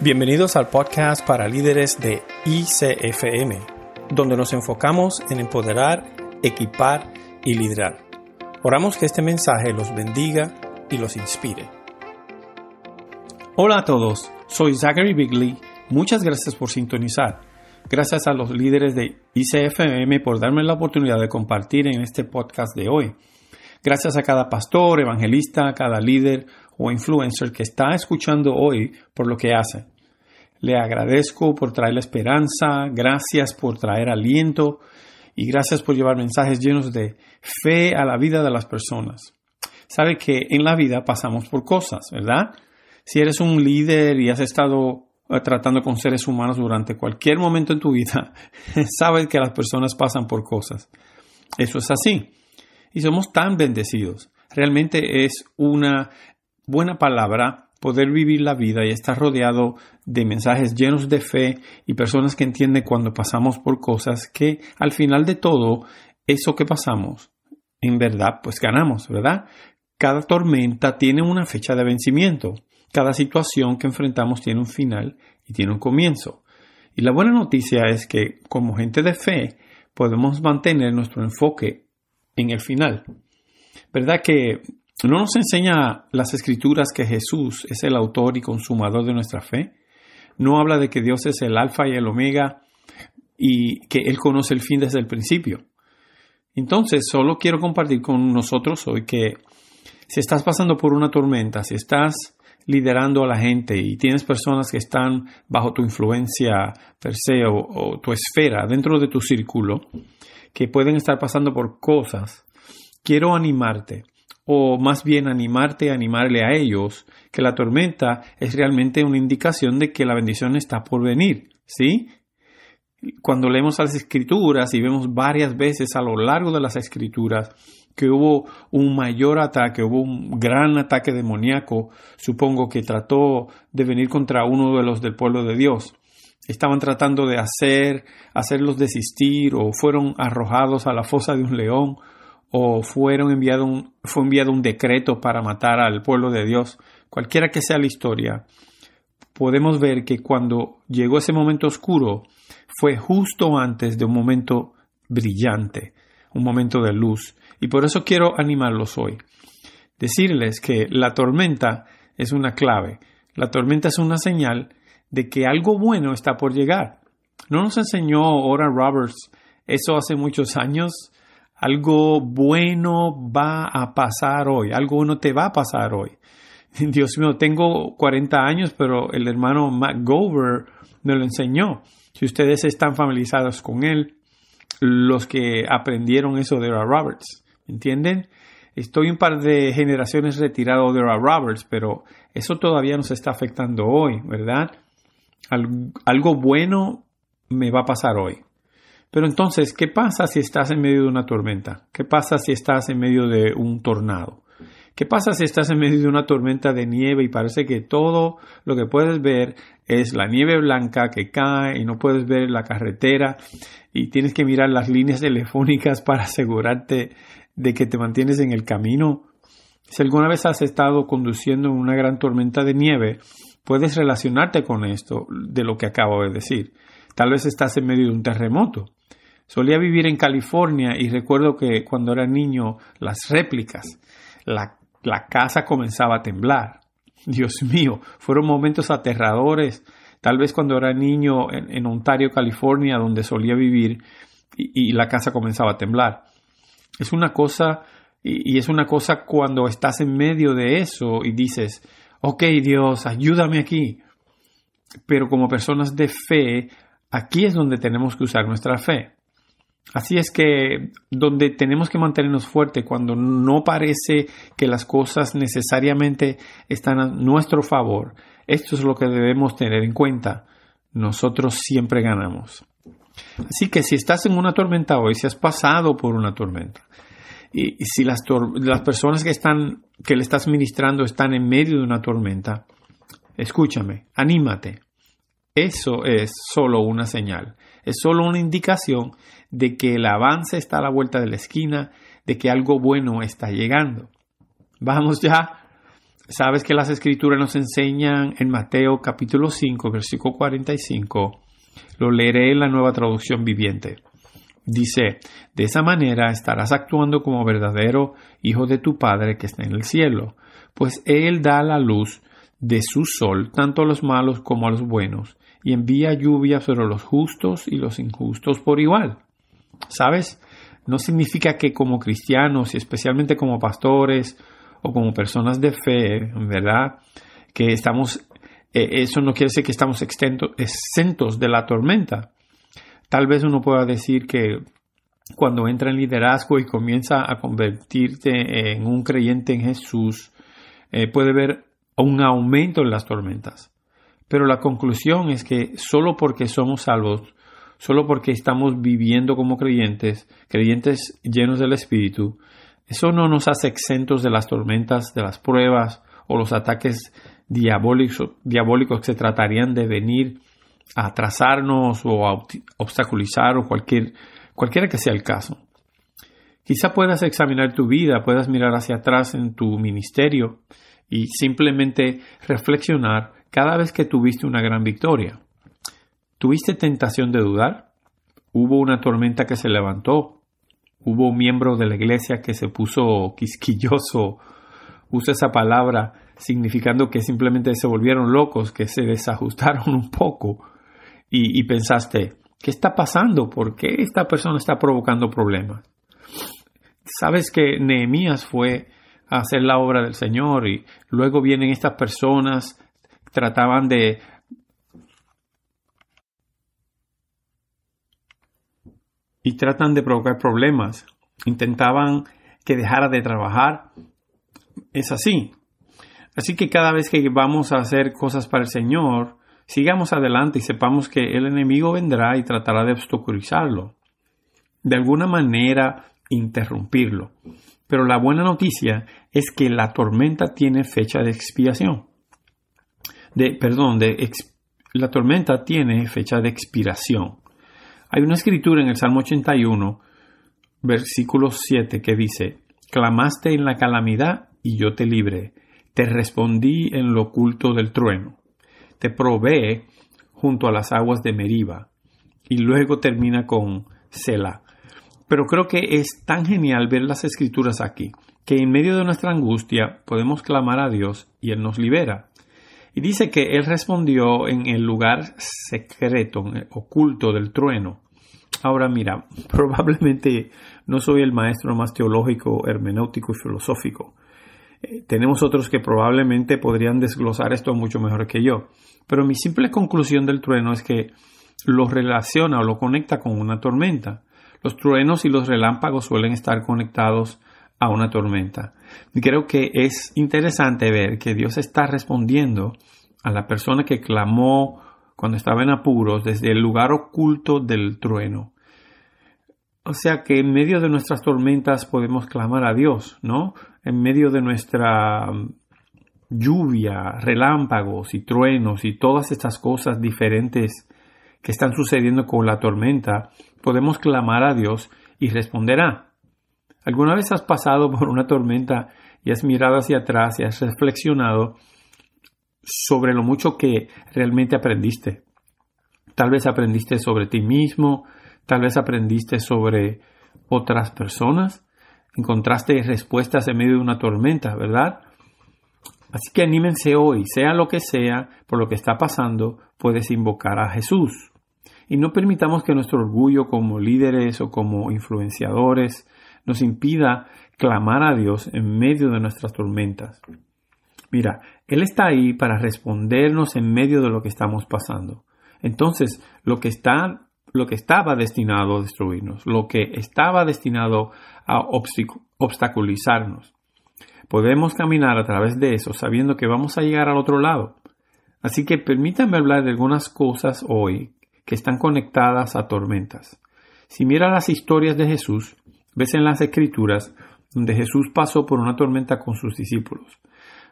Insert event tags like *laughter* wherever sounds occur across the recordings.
Bienvenidos al podcast para líderes de ICFM, donde nos enfocamos en empoderar, equipar y liderar. Oramos que este mensaje los bendiga y los inspire. Hola a todos, soy Zachary Bigley. Muchas gracias por sintonizar. Gracias a los líderes de ICFM por darme la oportunidad de compartir en este podcast de hoy. Gracias a cada pastor, evangelista, cada líder o influencer que está escuchando hoy por lo que hace. Le agradezco por traer la esperanza, gracias por traer aliento y gracias por llevar mensajes llenos de fe a la vida de las personas. Sabe que en la vida pasamos por cosas, ¿verdad? Si eres un líder y has estado eh, tratando con seres humanos durante cualquier momento en tu vida, *laughs* sabes que las personas pasan por cosas. Eso es así. Y somos tan bendecidos. Realmente es una buena palabra poder vivir la vida y estar rodeado de mensajes llenos de fe y personas que entienden cuando pasamos por cosas que al final de todo, eso que pasamos, en verdad, pues ganamos, ¿verdad? Cada tormenta tiene una fecha de vencimiento. Cada situación que enfrentamos tiene un final y tiene un comienzo. Y la buena noticia es que como gente de fe podemos mantener nuestro enfoque en el final. ¿Verdad que ¿No nos enseña las escrituras que Jesús es el autor y consumador de nuestra fe? ¿No habla de que Dios es el alfa y el omega y que Él conoce el fin desde el principio? Entonces, solo quiero compartir con nosotros hoy que si estás pasando por una tormenta, si estás liderando a la gente y tienes personas que están bajo tu influencia per se o, o tu esfera dentro de tu círculo, que pueden estar pasando por cosas, quiero animarte o más bien animarte, animarle a ellos, que la tormenta es realmente una indicación de que la bendición está por venir, ¿sí? Cuando leemos las escrituras y vemos varias veces a lo largo de las escrituras que hubo un mayor ataque, hubo un gran ataque demoníaco, supongo que trató de venir contra uno de los del pueblo de Dios. Estaban tratando de hacer, hacerlos desistir o fueron arrojados a la fosa de un león o fueron enviado un, fue enviado un decreto para matar al pueblo de Dios, cualquiera que sea la historia, podemos ver que cuando llegó ese momento oscuro fue justo antes de un momento brillante, un momento de luz. Y por eso quiero animarlos hoy. Decirles que la tormenta es una clave. La tormenta es una señal de que algo bueno está por llegar. ¿No nos enseñó Ora Roberts eso hace muchos años? Algo bueno va a pasar hoy, algo bueno te va a pasar hoy. *laughs* Dios mío, tengo 40 años, pero el hermano Matt Gover me lo enseñó. Si ustedes están familiarizados con él, los que aprendieron eso de Roberts, ¿entienden? Estoy un par de generaciones retirado de Roberts, pero eso todavía nos está afectando hoy, ¿verdad? algo bueno me va a pasar hoy. Pero entonces, ¿qué pasa si estás en medio de una tormenta? ¿Qué pasa si estás en medio de un tornado? ¿Qué pasa si estás en medio de una tormenta de nieve y parece que todo lo que puedes ver es la nieve blanca que cae y no puedes ver la carretera y tienes que mirar las líneas *laughs* telefónicas para asegurarte de que te mantienes en el camino? Si alguna vez has estado conduciendo en una gran tormenta de nieve, puedes relacionarte con esto de lo que acabo de decir. Tal vez estás en medio de un terremoto. Solía vivir en California y recuerdo que cuando era niño las réplicas, la, casa comenzaba a temblar. Dios mío, fueron momentos aterradores. Tal vez cuando era niño en, Ontario, California, donde solía vivir, y, la casa comenzaba a temblar. Es una cosa, y, y es una cosa cuando estás en medio de eso y dices, ok Dios, ayúdame aquí. Pero como personas de fe, aquí es donde tenemos que usar nuestra fe. Así es que donde tenemos que mantenernos fuertes cuando no parece que las cosas necesariamente están a nuestro favor, esto es lo que debemos tener en cuenta. Nosotros siempre ganamos. Así que si estás en una tormenta hoy, si has pasado por una tormenta, y, si las, las personas que, están, que le estás ministrando están en medio de una tormenta, escúchame, anímate. Eso es solo una señal es solo una indicación de que el avance está a la vuelta de la esquina, de que algo bueno está llegando. Vamos ya. Sabes que las escrituras nos enseñan en Mateo capítulo 5, versículo 45. Lo leeré en la nueva traducción viviente. Dice, de esa manera estarás actuando como verdadero hijo de tu Padre que está en el cielo, pues Él da la luz de su sol tanto a los malos como a los buenos, y envía lluvia sobre los justos y los injustos por igual. ¿Sabes? No significa que como cristianos y especialmente como pastores o como personas de fe, ¿verdad? Que estamos, eh, eso no quiere decir que estamos exentos de la tormenta. Tal vez uno pueda decir que cuando entra en liderazgo y comienza a convertirte en un creyente en Jesús, eh, puede haber un aumento en las tormentas. Pero la conclusión es que solo porque somos salvos, solo porque estamos viviendo como creyentes, creyentes llenos del Espíritu, eso no nos hace exentos de las tormentas, de las pruebas o los ataques diabólicos, diabólicos que se tratarían de venir a atrasarnos o a obstaculizar o cualquier, cualquiera que sea el caso. Quizá puedas examinar tu vida, puedas mirar hacia atrás en tu ministerio y simplemente reflexionar cada vez que tuviste una gran victoria. ¿Tuviste tentación de dudar? ¿Hubo una tormenta que se levantó? ¿Hubo un miembro de la iglesia que se puso quisquilloso? Usa esa palabra significando que simplemente se volvieron locos, que se desajustaron *laughs* un poco y, pensaste, ¿qué está pasando? ¿Por qué esta persona está provocando problemas? Sabes que Nehemías fue a hacer la obra del Señor y luego vienen estas personas, trataban de y tratan de provocar problemas. Intentaban que dejara de trabajar. Es así. Así que cada vez que vamos a hacer cosas para el Señor, Sigamos adelante y sepamos que el enemigo vendrá y tratará de obstaculizarlo, de alguna manera interrumpirlo. Pero la buena noticia es que la tormenta tiene fecha de expiación. Perdón, de la tormenta tiene fecha de expiración. Hay una escritura en el Salmo 81, versículo 7, que dice, Clamaste en la calamidad y yo te libré, te respondí en lo oculto del trueno te provee junto a las aguas de Meriba. Y luego termina con Selah. Pero creo que es tan genial ver las escrituras aquí, que en medio de nuestra angustia podemos clamar a Dios y Él nos libera. Y dice que Él respondió en el lugar secreto, oculto del trueno. Ahora mira, *laughs* probablemente no soy el maestro más teológico, hermenéutico y filosófico, eh, tenemos otros que probablemente podrían desglosar esto mucho mejor que yo. Pero mi simple conclusión del trueno es que lo relaciona o lo conecta con una tormenta. Los truenos y los relámpagos suelen estar conectados a una tormenta. Creo que es interesante ver que Dios está respondiendo a la persona que clamó cuando estaba en apuros desde el lugar oculto del trueno. O sea que en medio de nuestras tormentas podemos clamar a Dios, ¿no? En medio de nuestra mm, lluvia, relámpagos y truenos y todas estas cosas diferentes que están sucediendo con la tormenta, podemos clamar a Dios y responderá. ¿Alguna vez has pasado por una tormenta y has mirado hacia atrás y has reflexionado sobre lo mucho que realmente aprendiste? Tal vez aprendiste sobre ti mismo, Tal vez aprendiste sobre otras personas, encontraste respuestas en medio de una tormenta, ¿verdad? Así que anímense hoy, sea lo que sea, por lo que está pasando, puedes invocar a Jesús. Y no permitamos que nuestro orgullo como líderes o como influenciadores nos impida clamar a Dios en medio de nuestras tormentas. Mira, Él está ahí para respondernos en medio de lo que estamos pasando. Entonces, lo que está lo que estaba destinado a destruirnos, lo que estaba destinado a obstaculizarnos. Podemos caminar a través de eso sabiendo que vamos a llegar al otro lado. Así que permítanme hablar de algunas cosas hoy que están conectadas a tormentas. Si miras las historias de Jesús, ves en las escrituras donde Jesús pasó por una tormenta con sus discípulos.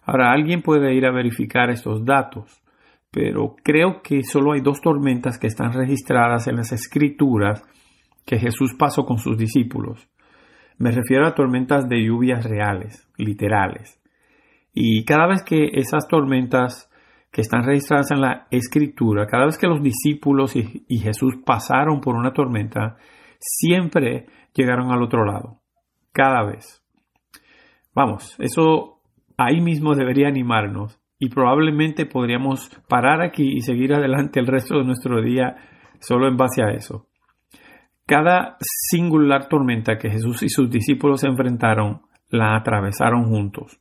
Ahora alguien puede ir a verificar estos datos, pero creo que solo hay dos tormentas que están registradas en las escrituras que Jesús pasó con sus discípulos. Me refiero a tormentas de lluvias reales, literales. Y cada vez que esas tormentas que están registradas en la escritura, cada vez que los discípulos y, Jesús pasaron por una tormenta, siempre llegaron al otro lado. Cada vez. Vamos, eso ahí mismo debería animarnos y probablemente podríamos parar aquí y seguir adelante el resto de nuestro día solo en base a eso. Cada singular tormenta que Jesús y sus discípulos enfrentaron la atravesaron juntos.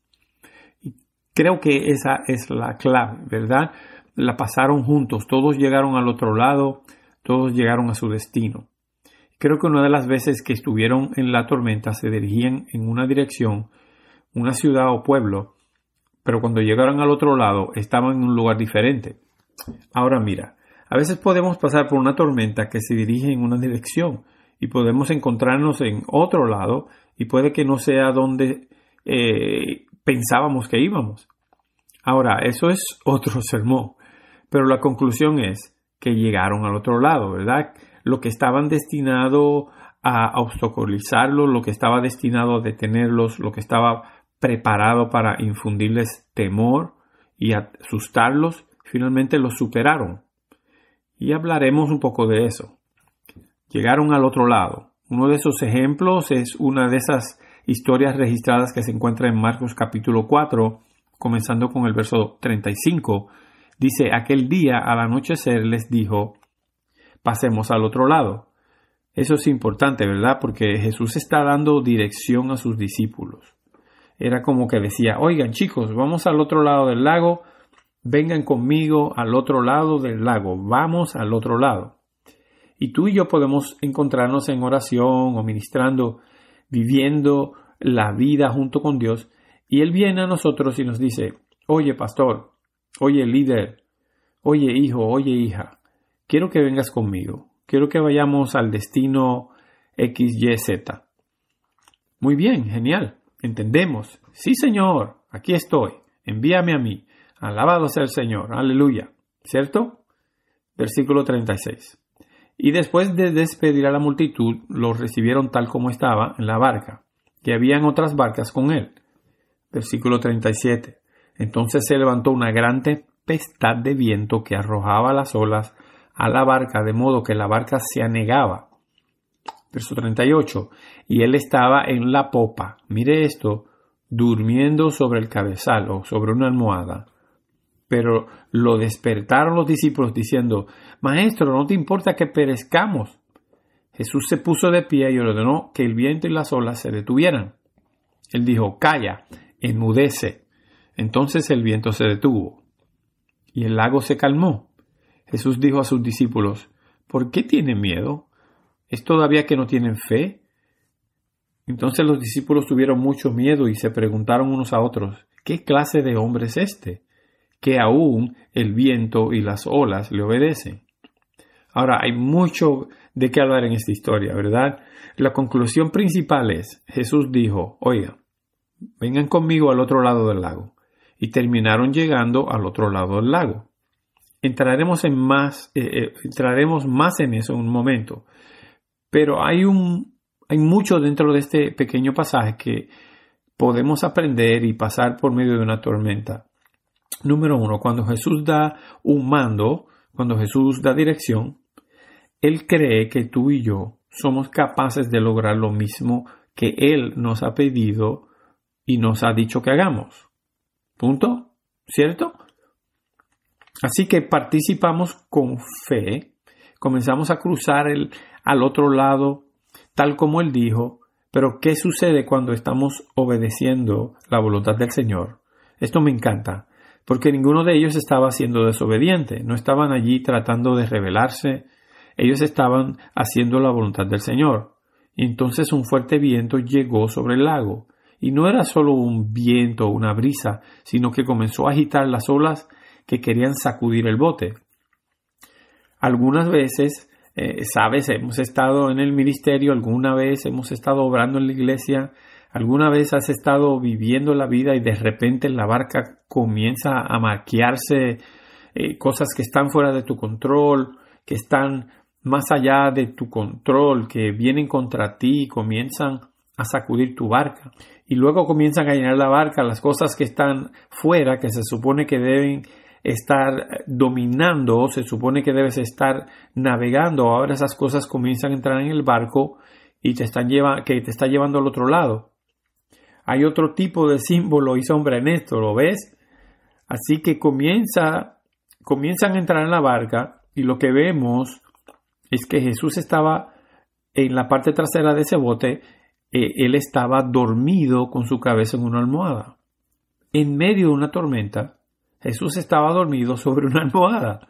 Y creo que esa es la clave, ¿verdad? La pasaron juntos, todos llegaron al otro lado, todos llegaron a su destino. Creo que una de las veces que estuvieron en la tormenta se dirigían en una dirección, una ciudad o pueblo, pero cuando llegaron al otro lado estaban en un lugar diferente. Ahora mira, a veces podemos pasar por una tormenta que se dirige en una dirección y podemos encontrarnos en otro lado y puede que no sea donde eh, pensábamos que íbamos. Ahora, eso es otro sermón, pero la conclusión es que llegaron al otro lado, ¿verdad? Lo que estaban destinado a obstaculizarlos, lo que estaba destinado a detenerlos, lo que estaba preparado para infundirles temor y asustarlos, finalmente los superaron. Y hablaremos un poco de eso. Llegaron al otro lado. Uno de esos ejemplos es una de esas historias registradas que se encuentra en Marcos capítulo 4, comenzando con el verso 35. Dice, aquel día al anochecer les dijo, pasemos al otro lado. Eso es importante, ¿verdad? Porque Jesús está dando dirección a sus discípulos. Era como que decía, oigan chicos, vamos al otro lado del lago, vengan conmigo al otro lado del lago, vamos al otro lado. Y tú y yo podemos encontrarnos en oración o ministrando, viviendo la vida junto con Dios, y Él viene a nosotros y nos dice, oye pastor, oye líder, oye hijo, oye hija, quiero que vengas conmigo, quiero que vayamos al destino XYZ. Muy bien, genial, entendemos. Sí, Señor, aquí estoy, envíame a mí. Alabado sea el Señor, aleluya. ¿Cierto? Versículo 36. Y después de despedir a la multitud, los recibieron tal como estaba en la barca, que habían otras barcas con él. Versículo 37. Entonces se levantó una gran tempestad de viento que arrojaba las olas a la barca, de modo que la barca se anegaba. Verso 38. Y él estaba en la popa. Mire esto, durmiendo sobre el cabezal o sobre una almohada. Pero lo despertaron los discípulos diciendo, Maestro, no te importa que perezcamos. Jesús se puso de pie y ordenó que el viento y las olas se detuvieran. Él dijo, Calla, enmudece. Entonces el viento se detuvo y el lago se calmó. Jesús dijo a sus discípulos, ¿por qué tienen miedo? ¿Es todavía que no tienen fe? Entonces los discípulos tuvieron mucho miedo y se preguntaron unos a otros, ¿qué clase de hombre es este? que aún el viento y las olas le obedecen. Ahora, hay mucho de qué hablar en esta historia, ¿verdad? La conclusión principal es, Jesús dijo, oiga, vengan conmigo al otro lado del lago. Y terminaron llegando al otro lado del lago. Entraremos en más, eh, eh, entraremos más en eso en un momento. Pero hay un, hay mucho dentro de este pequeño pasaje que podemos aprender y pasar por medio de una tormenta. Número uno, cuando Jesús da un mando, cuando Jesús da dirección, Él cree que tú y yo somos capaces de lograr lo mismo que Él nos ha pedido y nos ha dicho que hagamos. Punto. ¿Cierto? Así que participamos con fe, comenzamos a cruzar el, al otro lado, tal como Él dijo, pero ¿qué sucede cuando estamos obedeciendo la voluntad del Señor? Esto me encanta porque ninguno de ellos estaba siendo desobediente, no estaban allí tratando de rebelarse, ellos estaban haciendo la voluntad del Señor. Y entonces un fuerte viento llegó sobre el lago, y no era solo un viento o una brisa, sino que comenzó a agitar las olas que querían sacudir el bote. Algunas veces, eh, sabes, hemos estado en el ministerio, alguna vez hemos estado obrando en la iglesia, ¿Alguna vez has estado viviendo la vida y de repente la barca comienza a maquiarse eh, cosas que están fuera de tu control, que están más allá de tu control, que vienen contra ti y comienzan a sacudir tu barca. Y luego comienzan a llenar la barca las cosas que están fuera, que se supone que deben estar dominando, se supone que debes estar navegando. Ahora esas cosas comienzan a entrar en el barco y te están lleva, que te está llevando al otro lado. Hay otro tipo de símbolo y sombra en esto, ¿lo ves? Así que comienza, comienzan a entrar en la barca y lo que vemos es que Jesús estaba en la parte trasera de ese bote, eh, él estaba dormido con su cabeza en una almohada. En medio de una tormenta, Jesús estaba dormido *laughs* sobre una almohada.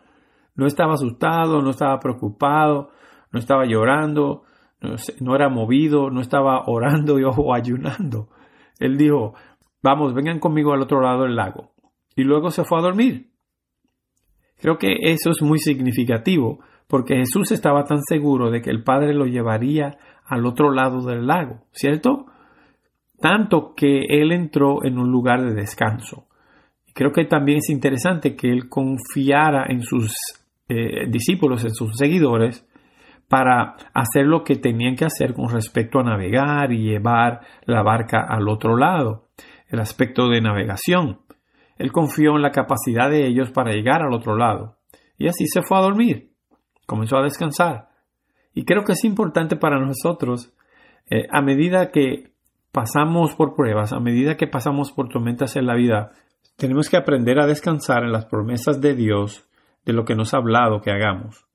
No estaba asustado, no estaba preocupado, no estaba llorando, no, era movido, no estaba orando *laughs* o ayunando. Él dijo, vamos, vengan conmigo al otro lado del lago. Y luego se fue a dormir. Creo que eso es muy significativo, porque Jesús estaba tan seguro de que el Padre lo llevaría al otro lado del lago, ¿cierto? Tanto que él entró en un lugar de descanso. Creo que también es interesante que él confiara en sus eh, discípulos, en sus seguidores, para hacer lo que tenían que hacer con respecto a navegar y llevar la barca al otro lado, el aspecto de navegación. Él confió en la capacidad de ellos para llegar al otro lado. Y así se fue a dormir. Comenzó a descansar. Y creo que es importante para nosotros, eh, a medida que pasamos por pruebas, a medida que pasamos por tormentas en la vida, tenemos que aprender a descansar en las promesas de Dios de lo que nos ha hablado que hagamos.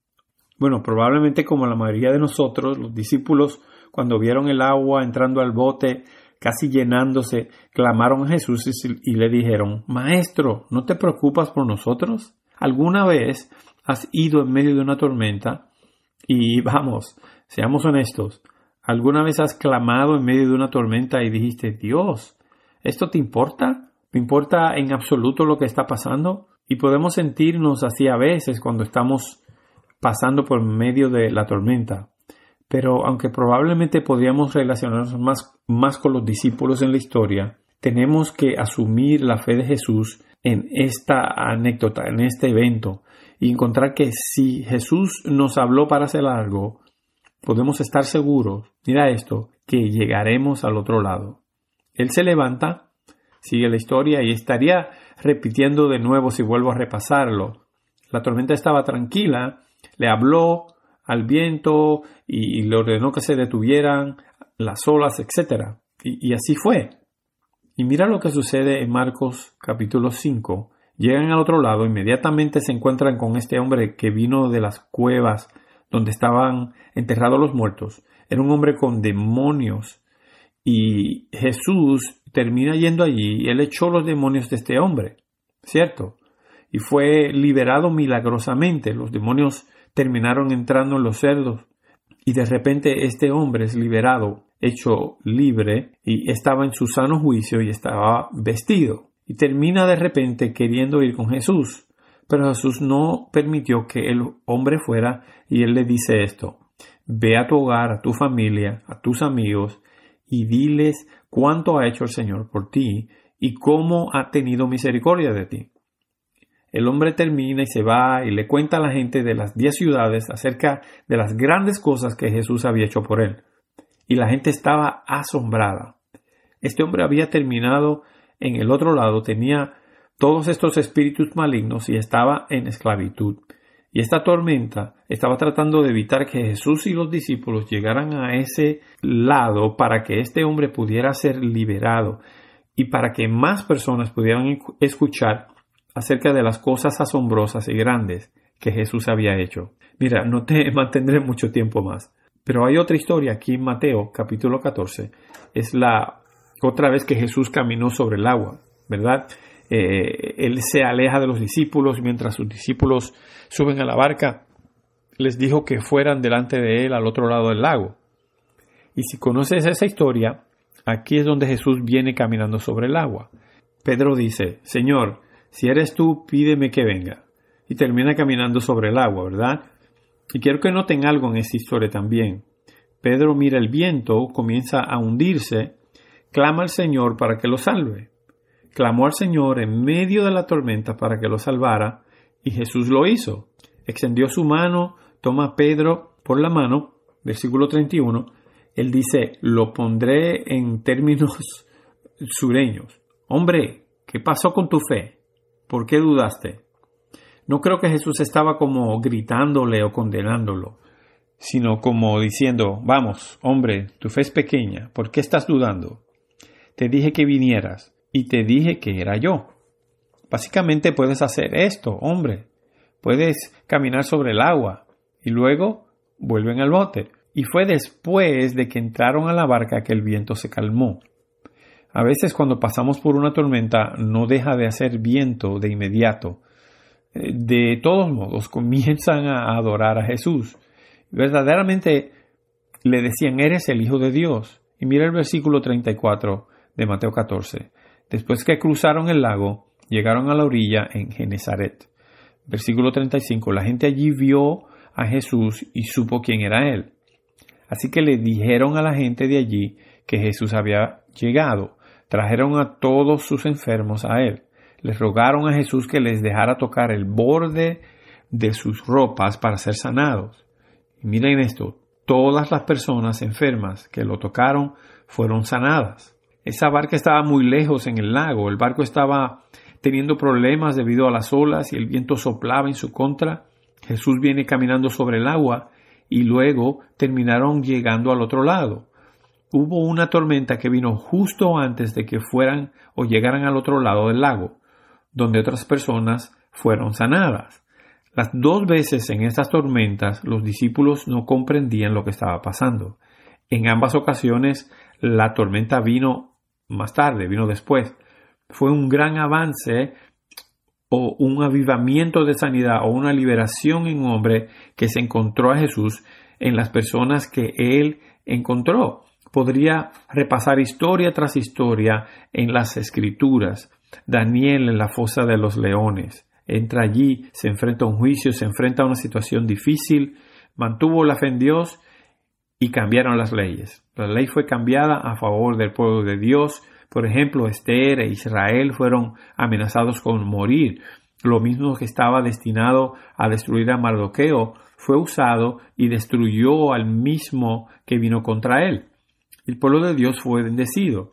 Bueno, probablemente como la mayoría de nosotros, los discípulos, cuando vieron el agua entrando al bote, casi llenándose, clamaron a Jesús y, le dijeron, Maestro, ¿no te preocupas por nosotros? ¿Alguna vez has ido en medio de una tormenta? Y vamos, seamos honestos, ¿alguna vez has clamado en medio de una tormenta y dijiste, Dios, ¿esto te importa? ¿Te importa en absoluto lo que está pasando? Y podemos sentirnos así a veces cuando estamos pasando por medio de la tormenta. Pero aunque probablemente podríamos relacionarnos más, más con los discípulos en la historia, tenemos que asumir la fe de Jesús en esta anécdota, en este evento, y encontrar que si Jesús nos habló para hacer algo, podemos estar seguros, mira esto, que llegaremos al otro lado. Él se levanta, sigue la historia y estaría repitiendo de nuevo si vuelvo a repasarlo. La tormenta estaba tranquila le habló al viento y, le ordenó que se detuvieran las olas, etc. Y, así fue. Y mira lo que sucede en Marcos capítulo 5. Llegan al otro lado, inmediatamente se encuentran con este hombre que vino de las cuevas donde estaban enterrados los muertos. Era un hombre con demonios. Y Jesús termina yendo allí y él echó los demonios de este hombre. ¿Cierto? y fue liberado milagrosamente. Los demonios terminaron entrando en los cerdos y de repente este hombre es liberado, hecho libre y estaba en su sano juicio y estaba vestido y termina de repente queriendo ir con Jesús. Pero Jesús no permitió que el hombre fuera y él le dice esto, ve a tu hogar, a tu familia, a tus amigos y diles cuánto ha hecho el Señor por ti y cómo ha tenido misericordia de ti. El hombre termina y se va y le cuenta a la gente de las diez ciudades acerca de las grandes cosas que Jesús había hecho por él. Y la gente estaba asombrada. Este hombre había terminado en el otro lado, tenía todos estos espíritus malignos y estaba en esclavitud. Y esta tormenta estaba tratando de evitar que Jesús y los discípulos llegaran a ese lado para que este hombre pudiera ser liberado y para que más personas pudieran escuchar acerca de las cosas asombrosas y grandes que Jesús había hecho. Mira, no te *laughs* mantendré mucho tiempo más, pero hay otra historia aquí en Mateo capítulo 14. Es la otra vez que Jesús caminó sobre el agua, ¿verdad? Eh, él se aleja de los discípulos mientras sus discípulos suben a la barca. Les dijo que fueran delante de él al otro lado del lago. Y si conoces esa historia, aquí es donde Jesús viene caminando sobre el agua. Pedro dice, Señor, si eres tú, pídeme que venga. Y termina caminando sobre el agua, ¿verdad? Y quiero que noten algo en esta historia también. Pedro mira el viento, comienza a hundirse, clama al Señor para que lo salve. Clamó al Señor en medio de la tormenta para que lo salvara, y Jesús lo hizo. Extendió su mano, toma a Pedro por la mano, versículo 31, Él dice, lo pondré en términos *laughs* sureños. Hombre, ¿qué pasó con tu fe? ¿Por qué dudaste? No creo que Jesús estaba como gritándole o condenándolo, sino como diciendo, vamos, hombre, tu fe es pequeña, ¿por qué estás dudando? Te dije que vinieras y te dije que era yo. Básicamente puedes hacer esto, hombre. Puedes caminar sobre el agua y luego vuelven al bote. Y fue después de que entraron a la barca que el viento se calmó. A veces cuando pasamos por una tormenta no deja de hacer viento de inmediato. Eh, de todos modos *laughs* comienzan a adorar a Jesús. Verdaderamente le decían, eres el Hijo de Dios. Y mira el versículo 34 de Mateo 14. Después que cruzaron el lago, llegaron a la orilla en Genezaret. Versículo 35. La gente allí vio a Jesús y supo quién era él. Así que le dijeron a la gente de allí que Jesús había llegado. Trajeron a todos sus enfermos a él. Les rogaron a Jesús que les dejara tocar el borde de sus ropas para ser sanados. Y miren esto, todas las personas enfermas que lo tocaron fueron sanadas. Esa barca estaba muy lejos en el lago, el barco estaba teniendo problemas debido a las olas y el viento soplaba en su contra. Jesús viene caminando sobre el agua y luego terminaron llegando al otro lado. Hubo una tormenta que vino justo antes de que fueran o llegaran al otro lado del lago, donde otras personas fueron sanadas. Las dos veces en estas tormentas los discípulos no comprendían lo que estaba pasando. En ambas ocasiones la tormenta vino más tarde, vino después. Fue un gran avance o un avivamiento de sanidad o una liberación en hombre que se encontró a Jesús en las personas que él encontró. Podría repasar historia tras historia en las escrituras. Daniel en la fosa de los leones. Entra allí, se enfrenta a un juicio, se enfrenta a una situación difícil, mantuvo la fe en Dios y cambiaron las leyes. La ley fue cambiada a favor del pueblo de Dios, por ejemplo, Esther e Israel fueron amenazados con morir. Lo mismo que estaba destinado a destruir a Mardoqueo fue usado y destruyó al mismo que vino contra él. El pueblo de Dios fue bendecido.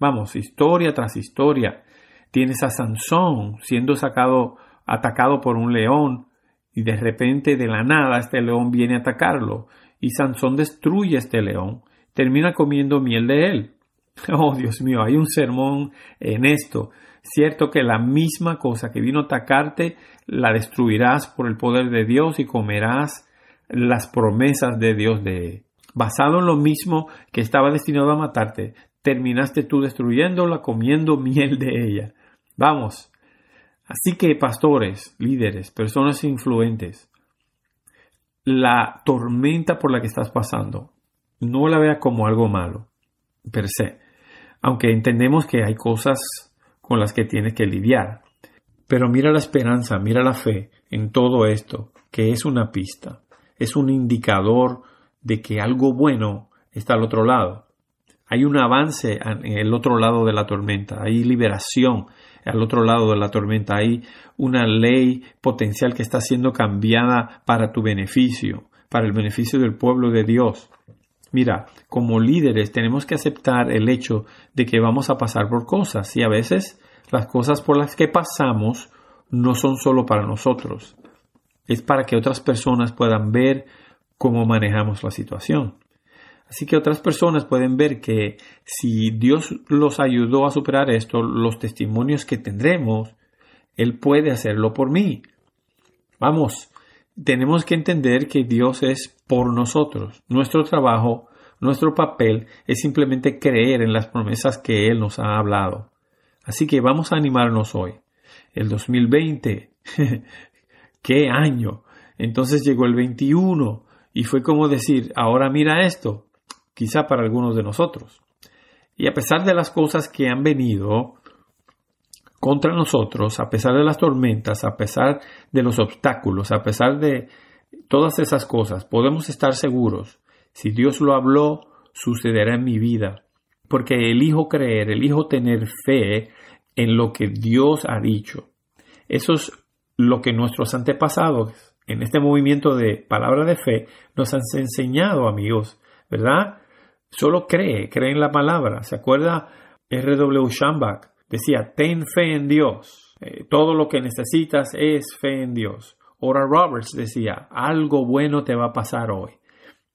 Vamos, historia tras historia. Tienes a Sansón siendo sacado, atacado por un león, y de repente de la nada este león viene a atacarlo, y Sansón destruye este león, termina comiendo miel de él. *laughs* Oh, Dios mío, hay un sermón en esto. Cierto que la misma cosa que vino a atacarte, la destruirás por el poder de Dios y comerás las promesas de Dios de Basado en lo mismo que estaba destinado a matarte, terminaste tú destruyéndola comiendo *laughs* miel de ella. Vamos. Así que pastores, líderes, personas influentes, la tormenta por la que estás pasando, no la vea como algo malo, per se aunque entendemos que hay cosas con las que tienes que lidiar. Pero mira la esperanza, mira la fe en todo esto, que es una pista, es un indicador de que algo bueno está al otro lado. Hay un avance en el otro lado de la tormenta, hay liberación al otro lado de la tormenta, hay una ley potencial que está siendo cambiada para tu beneficio, para el beneficio del pueblo de Dios. Mira, como líderes tenemos que aceptar el hecho de que vamos a pasar por cosas y a veces las cosas por las que pasamos no son solo para nosotros, es para que otras personas puedan ver cómo manejamos la situación. Así que otras personas pueden ver que si Dios los ayudó a superar esto, los testimonios que tendremos, Él puede hacerlo por mí. Vamos, tenemos que entender que Dios es por nosotros. Nuestro trabajo, nuestro papel es simplemente creer en las promesas que Él nos ha hablado. Así que vamos a animarnos hoy. El 2020, *laughs* qué año. Entonces llegó el 21 y fue como decir, ahora mira esto, quizá para algunos de nosotros. Y a pesar de las cosas que han venido, contra nosotros, a pesar de las tormentas, a pesar de los obstáculos, a pesar de todas esas cosas, podemos estar seguros, si Dios lo habló, sucederá en mi vida, porque elijo creer, elijo tener fe en lo que Dios ha dicho. Eso es lo que nuestros antepasados en este movimiento de palabra de fe nos han enseñado, amigos, ¿verdad? Solo cree, cree en la palabra. ¿Se acuerda? R.W. Schambach decía, ten fe en Dios. Eh, todo lo que necesitas es fe en Dios. Ora Roberts decía, algo bueno te va a pasar hoy.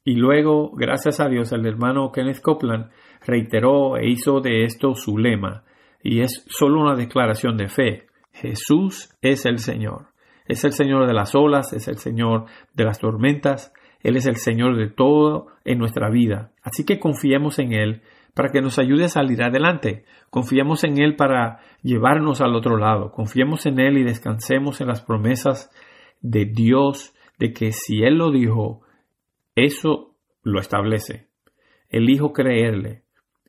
Y luego, gracias a Dios, el hermano Kenneth Copeland reiteró e hizo de esto su lema. Y es solo una declaración de fe. Jesús es el Señor. Es el Señor de las olas, es el Señor de las tormentas, Él es el Señor de todo en nuestra vida. Así que confiemos en Él para que nos ayude a salir adelante. Confiemos en Él para llevarnos al otro lado. Confiemos en Él y descansemos en las promesas de Dios de que si Él lo dijo, eso lo establece. Elijo creerle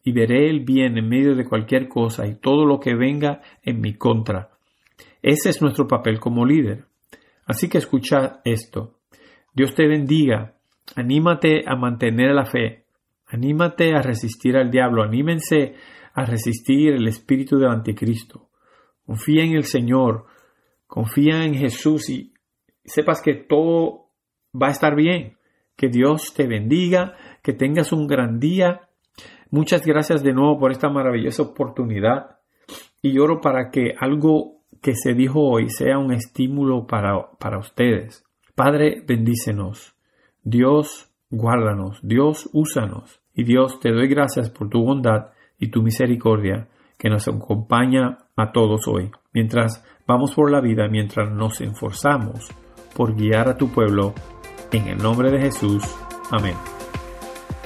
y veré el bien en medio de cualquier cosa y todo lo que venga en mi contra. Ese es nuestro papel como líder. Así que escucha esto. Dios te bendiga. Anímate a mantener la fe. Anímate a resistir al diablo. Anímense a resistir el espíritu del anticristo. Confía en el Señor. Confía en Jesús y sepas que todo va a estar bien. Que Dios te bendiga. Que tengas un gran día. Muchas gracias de nuevo por esta maravillosa oportunidad. Y oro para que algo que se dijo hoy sea un estímulo para, para ustedes. Padre, bendícenos. Dios, guárdanos. Dios, úsanos. Y Dios, te doy gracias por tu bondad y tu misericordia que nos acompaña a todos hoy, mientras vamos por la vida, mientras nos esforzamos por guiar a tu pueblo. En el nombre de Jesús. Amén.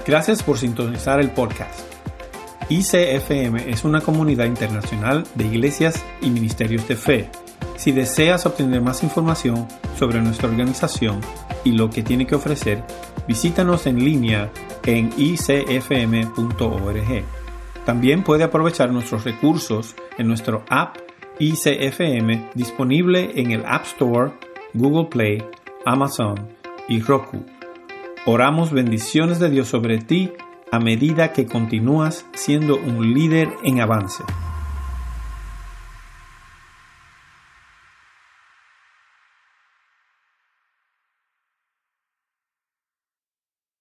Gracias por sintonizar el podcast. ICFM es una comunidad internacional de iglesias y ministerios de fe. Si deseas obtener más información sobre nuestra organización y lo que tiene que ofrecer, visítanos en línea en icfm.org. También puede aprovechar nuestros recursos en nuestro app ICFM disponible en el App Store, Google Play, Amazon y Roku. Oramos bendiciones de Dios sobre ti a medida que continúas siendo un líder en avance.